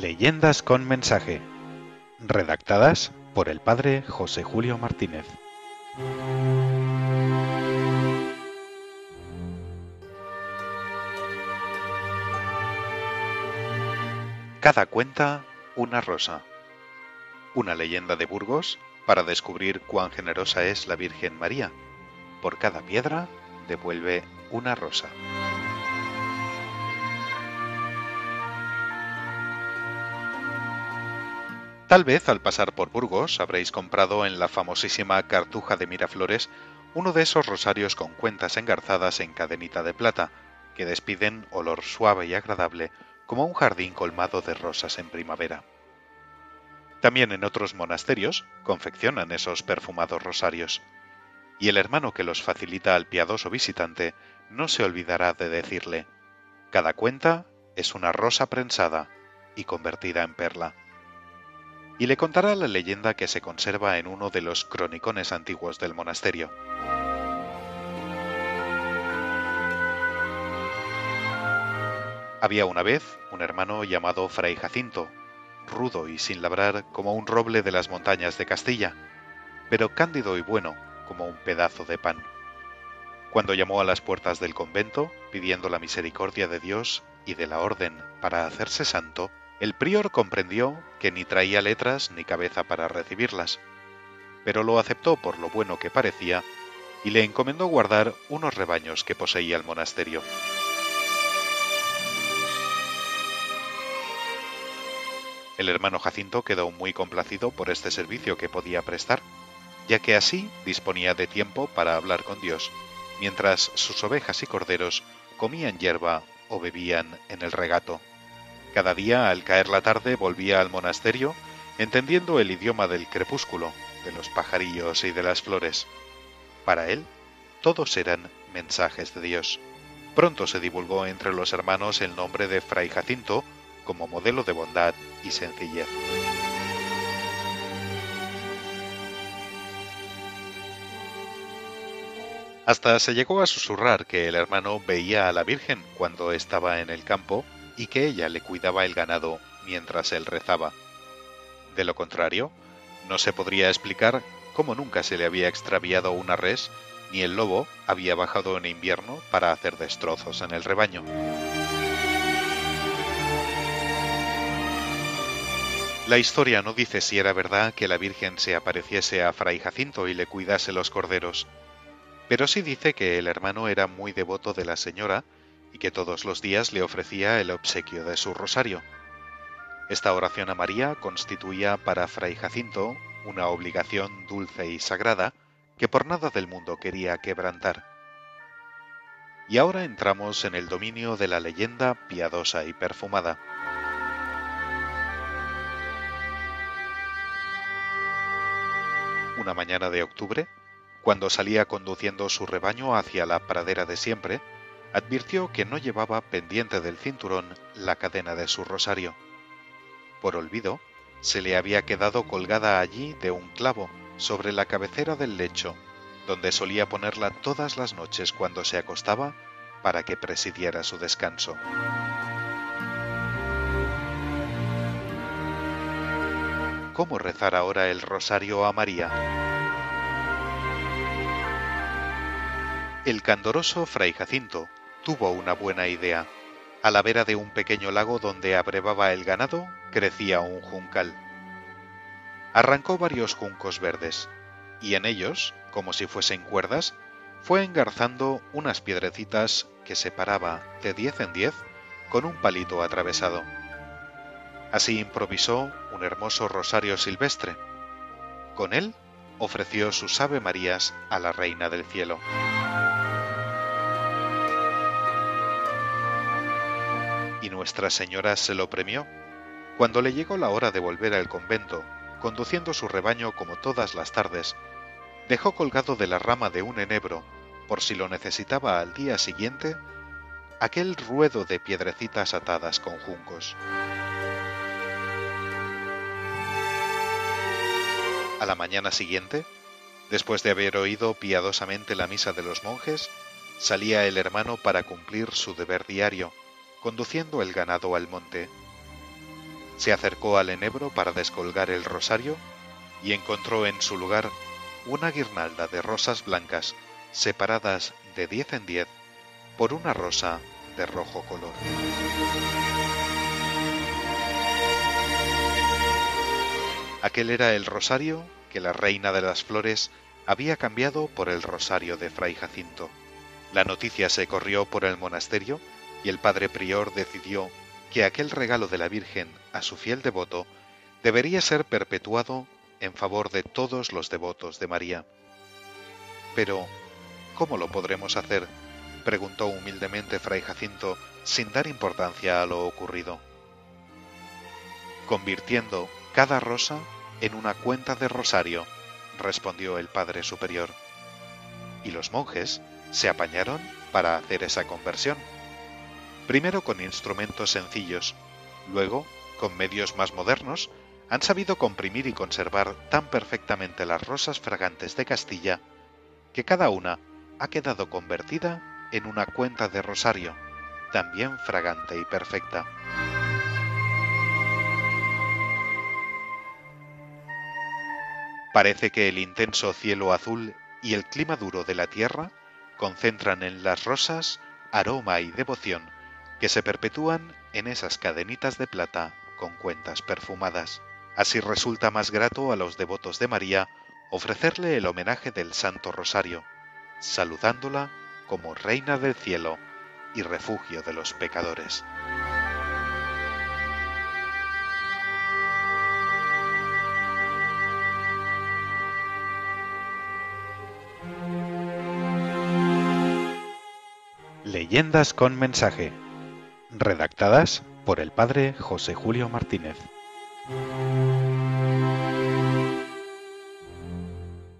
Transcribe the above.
Leyendas con mensaje. Redactadas por el padre José Julio Martínez. Cada cuenta una rosa. Una leyenda de Burgos para descubrir cuán generosa es la Virgen María. Por cada piedra devuelve una rosa. Tal vez al pasar por Burgos habréis comprado en la famosísima Cartuja de Miraflores uno de esos rosarios con cuentas engarzadas en cadenita de plata, que despiden olor suave y agradable como un jardín colmado de rosas en primavera. También en otros monasterios confeccionan esos perfumados rosarios, y el hermano que los facilita al piadoso visitante no se olvidará de decirle, cada cuenta es una rosa prensada y convertida en perla y le contará la leyenda que se conserva en uno de los cronicones antiguos del monasterio. Había una vez un hermano llamado Fray Jacinto, rudo y sin labrar como un roble de las montañas de Castilla, pero cándido y bueno como un pedazo de pan. Cuando llamó a las puertas del convento, pidiendo la misericordia de Dios y de la orden para hacerse santo, el prior comprendió que ni traía letras ni cabeza para recibirlas, pero lo aceptó por lo bueno que parecía y le encomendó guardar unos rebaños que poseía el monasterio. El hermano Jacinto quedó muy complacido por este servicio que podía prestar, ya que así disponía de tiempo para hablar con Dios, mientras sus ovejas y corderos comían hierba o bebían en el regato. Cada día, al caer la tarde, volvía al monasterio, entendiendo el idioma del crepúsculo, de los pajarillos y de las flores. Para él, todos eran mensajes de Dios. Pronto se divulgó entre los hermanos el nombre de Fray Jacinto como modelo de bondad y sencillez. Hasta se llegó a susurrar que el hermano veía a la Virgen cuando estaba en el campo y que ella le cuidaba el ganado mientras él rezaba. De lo contrario, no se podría explicar cómo nunca se le había extraviado una res ni el lobo había bajado en invierno para hacer destrozos en el rebaño. La historia no dice si era verdad que la Virgen se apareciese a Fray Jacinto y le cuidase los corderos, pero sí dice que el hermano era muy devoto de la señora y que todos los días le ofrecía el obsequio de su rosario. Esta oración a María constituía para Fray Jacinto una obligación dulce y sagrada que por nada del mundo quería quebrantar. Y ahora entramos en el dominio de la leyenda piadosa y perfumada. Una mañana de octubre, cuando salía conduciendo su rebaño hacia la pradera de siempre, advirtió que no llevaba pendiente del cinturón la cadena de su rosario. Por olvido, se le había quedado colgada allí de un clavo sobre la cabecera del lecho, donde solía ponerla todas las noches cuando se acostaba para que presidiera su descanso. ¿Cómo rezar ahora el rosario a María? El candoroso fray Jacinto tuvo una buena idea. A la vera de un pequeño lago donde abrevaba el ganado crecía un juncal. Arrancó varios juncos verdes, y en ellos, como si fuesen cuerdas, fue engarzando unas piedrecitas que separaba de diez en diez con un palito atravesado. Así improvisó un hermoso rosario silvestre. Con él ofreció sus Ave Marías a la Reina del Cielo. Nuestra Señora se lo premió. Cuando le llegó la hora de volver al convento, conduciendo su rebaño como todas las tardes, dejó colgado de la rama de un enebro, por si lo necesitaba al día siguiente, aquel ruedo de piedrecitas atadas con juncos. A la mañana siguiente, después de haber oído piadosamente la misa de los monjes, salía el hermano para cumplir su deber diario, conduciendo el ganado al monte. se acercó al enebro para descolgar el rosario y encontró en su lugar una guirnalda de rosas blancas separadas de diez en diez por una rosa de rojo color. Aquel era el rosario que la reina de las flores había cambiado por el rosario de Fray Jacinto. La noticia se corrió por el monasterio y el padre prior decidió que aquel regalo de la Virgen a su fiel devoto debería ser perpetuado en favor de todos los devotos de María. Pero, ¿cómo lo podremos hacer? preguntó humildemente Fray Jacinto sin dar importancia a lo ocurrido. Convirtiendo cada rosa en una cuenta de rosario, respondió el Padre Superior. Y los monjes se apañaron para hacer esa conversión. Primero con instrumentos sencillos, luego con medios más modernos, han sabido comprimir y conservar tan perfectamente las rosas fragantes de Castilla que cada una ha quedado convertida en una cuenta de rosario, también fragante y perfecta. Parece que el intenso cielo azul y el clima duro de la tierra concentran en las rosas aroma y devoción que se perpetúan en esas cadenitas de plata con cuentas perfumadas. Así resulta más grato a los devotos de María ofrecerle el homenaje del Santo Rosario, saludándola como Reina del Cielo y refugio de los pecadores. Leyendas con mensaje. Redactadas por el padre José Julio Martínez.